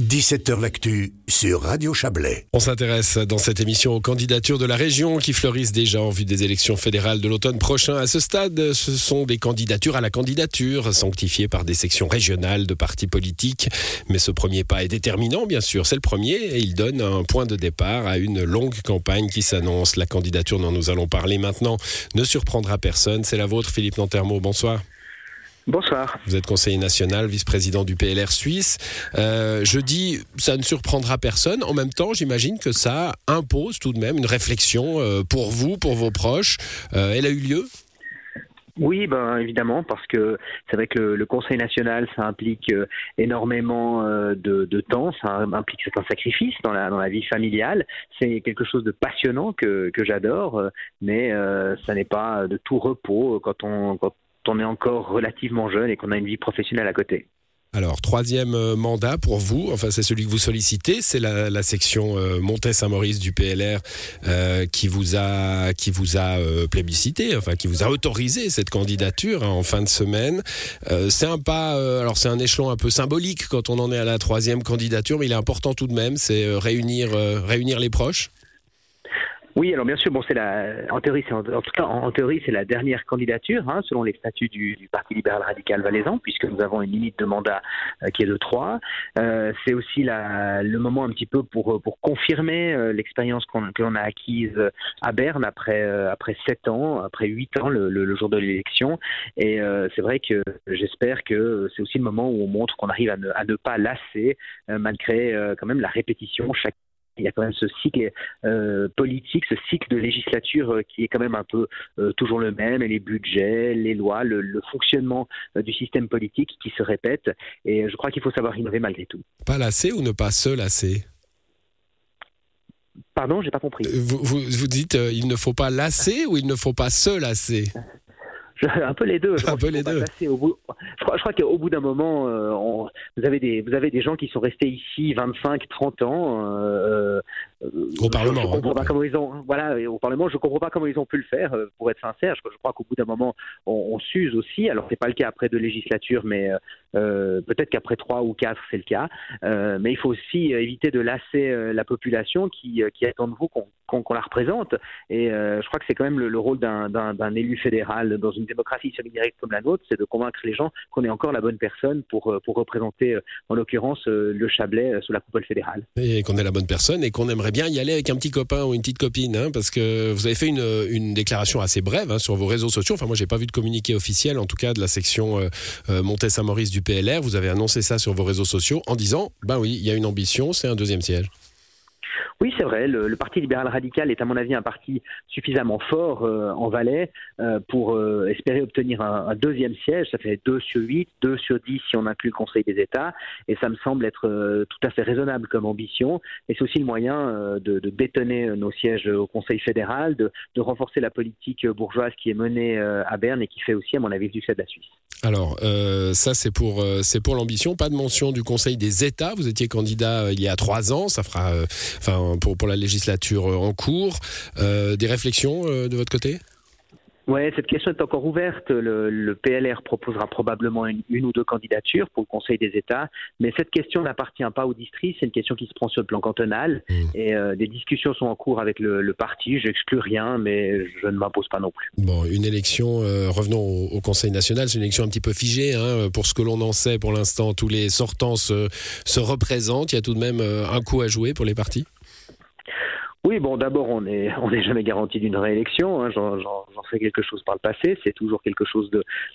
17h L'actu sur Radio Chablais. On s'intéresse dans cette émission aux candidatures de la région qui fleurissent déjà en vue des élections fédérales de l'automne prochain. À ce stade, ce sont des candidatures à la candidature, sanctifiées par des sections régionales de partis politiques. Mais ce premier pas est déterminant, bien sûr. C'est le premier et il donne un point de départ à une longue campagne qui s'annonce. La candidature dont nous allons parler maintenant ne surprendra personne. C'est la vôtre, Philippe Nantermo. Bonsoir. Bonsoir. Vous êtes conseiller national, vice-président du PLR Suisse. Euh, je dis, ça ne surprendra personne. En même temps, j'imagine que ça impose tout de même une réflexion euh, pour vous, pour vos proches. Euh, elle a eu lieu? Oui, ben évidemment, parce que c'est vrai que le, Conseil national, ça implique énormément de, temps, ça implique un sacrifice dans la, dans la vie familiale. C'est quelque chose de passionnant que, que j'adore, mais ça n'est pas de tout repos quand on, quand on est encore relativement jeune et qu'on a une vie professionnelle à côté. Alors, troisième euh, mandat pour vous, enfin c'est celui que vous sollicitez, c'est la, section euh, Montaigne-Saint-Maurice du PLR euh, qui vous a, qui vous a plébiscité, enfin qui vous a autorisé cette candidature hein, en fin de semaine. c'est un pas, alors c'est un échelon un peu symbolique quand on en est à la troisième candidature, mais il est important tout de même, c'est réunir, réunir les proches. Oui, alors bien sûr, bon, c'est la, en théorie, c'est en, tout cas, en, théorie, c'est la dernière candidature, hein, selon les statuts du, du, Parti libéral radical valaisan, puisque nous avons une limite de mandat euh, qui est de 3. Euh, c'est aussi la, le moment un petit peu pour, pour confirmer euh, l'expérience qu'on, que l'on a acquise à Berne après, après 7 ans, après 8 ans, le, le, jour de l'élection. Et c'est vrai que j'espère que c'est aussi le moment où on montre qu'on arrive à ne, à ne pas lasser, malgré quand même la répétition chaque il y a quand même ce cycle euh, politique, ce cycle de législature euh, qui est quand même un peu euh, toujours le même, et les budgets, les lois, le, fonctionnement du système politique qui se répète. Et je crois qu'il faut savoir innover malgré tout. Pas lasser ou ne pas se lasser? Pardon, j'ai pas compris. Vous, vous, vous dites il ne faut pas lasser ou il ne faut pas se lasser? Un peu les deux. Je un peu les deux. Au bout, je crois, je crois qu'au bout d'un moment, euh, vous avez des vous avez des gens qui sont restés ici 25, 30 ans. Euh, euh, au Parlement. Je, comprends pas comment ils ont voilà au Parlement. Je comprends pas comment ils ont pu le faire. Pour être sincère, je, crois qu'au bout d'un moment, on, s'use aussi. Alors c'est pas le cas après deux législatures, mais peut-être qu'après trois ou quatre, c'est le cas. mais il faut aussi éviter de lasser la population qui qui attend de vous qu'on la représente. Et je crois que c'est quand même le, le rôle d'un élu fédéral dans une démocratie semi-directe comme la nôtre, c'est de convaincre les gens qu'on est encore la bonne personne pour, euh, représenter, euh, en l'occurrence, euh, le Chablais sous la coupole fédérale. Et qu'on est la bonne personne et qu'on aimerait bien y aller avec un petit copain ou une petite copine, hein, parce que vous avez fait une, déclaration assez brève hein, sur vos réseaux sociaux. Enfin, moi, j'ai pas vu de communiqué officiel, en tout cas de la section euh, saint maurice du PLR. Vous avez annoncé ça sur vos réseaux sociaux en disant, ben oui, il y a une ambition, c'est un deuxième siège. Oui, c'est vrai. Le, Parti libéral radical est, à mon avis, un parti suffisamment fort euh, en Valais euh, pour euh, espérer obtenir un, deuxième siège. Ça fait 2 sur 8, 2 sur 10 si on inclut le Conseil des États. Et ça me semble être tout à fait raisonnable comme ambition. Et c'est aussi le moyen de, de, bétonner nos sièges au Conseil fédéral, de, renforcer la politique bourgeoise qui est menée à Berne et qui fait aussi, à mon avis, le succès de la Suisse. Alors, ça, c'est pour, l'ambition. Pas de mention du Conseil des États. Vous étiez candidat il y a trois ans. Ça fera, pour, pour la législature en cours. Euh, des réflexions euh, de votre côté? Oui, cette question est encore ouverte. Le, PLR proposera probablement une, ou deux candidatures pour le Conseil des États, mais cette question n'appartient pas au district, c'est une question qui se prend sur le plan cantonal, mmh. et euh, des discussions sont en cours avec le, parti. J'exclus rien, mais je ne m'impose pas non plus. Bon, une élection, revenons au, Conseil national, c'est une élection un petit peu figée. Hein, pour ce que l'on en sait pour l'instant, tous les sortants se, se représentent. Il y a tout de même un coup à jouer pour les partis? Oui, bon, d'abord, on n'est on est jamais garanti d'une réélection. Hein. J'en sais quelque chose par le passé. C'est toujours quelque chose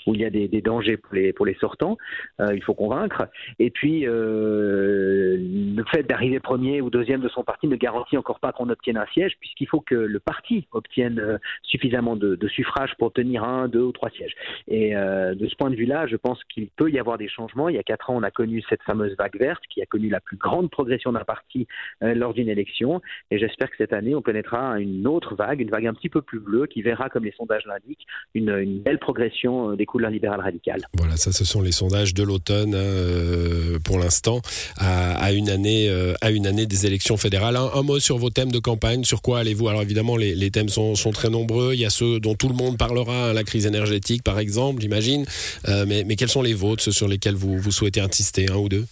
où il y a des, dangers pour les, pour les sortants. Euh, il faut convaincre. Et puis, euh, le fait d'arriver premier ou deuxième de son parti ne garantit encore pas qu'on obtienne un siège, puisqu'il faut que le parti obtienne euh, suffisamment de, suffrages pour obtenir un, deux ou trois sièges. Et de ce point de vue-là, je pense qu'il peut y avoir des changements. Il y a quatre ans, on a connu cette fameuse vague verte qui a connu la plus grande progression d'un parti lors d'une élection. Et j'espère que cette année, on connaîtra une autre vague, une vague un petit peu plus bleue, qui verra, comme les sondages l'indiquent, une, belle progression euh, des couleurs libérales radicales. Voilà, ça, ce sont les sondages de l'automne hein, euh, pour l'instant, à, une année, euh, à une année des élections fédérales. Un, mot sur vos thèmes de campagne. Sur quoi allez-vous? Alors évidemment, les, thèmes sont, très nombreux. Il y a ceux dont tout le monde parlera, hein, la crise énergétique, par exemple, j'imagine. mais, quels sont les vôtres, ceux sur lesquels vous, vous souhaitez insister, un ou deux?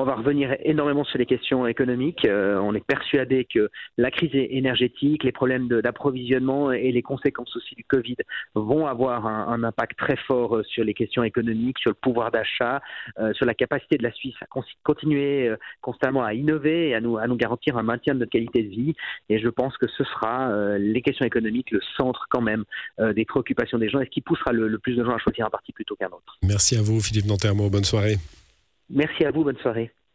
On va revenir énormément sur les questions économiques. Euh, on est persuadé que la crise énergétique, les problèmes d'approvisionnement et les conséquences aussi du Covid vont avoir un, impact très fort sur les questions économiques, sur le pouvoir d'achat, sur la capacité de la Suisse à continuer constamment à innover et à nous, garantir un maintien de notre qualité de vie. Et je pense que ce sera les questions économiques le centre quand même des préoccupations des gens et ce qui poussera le, plus de gens à choisir un parti plutôt qu'un autre. Merci à vous, Philippe Nantermo. Bonne soirée. Merci à vous. Bonne soirée.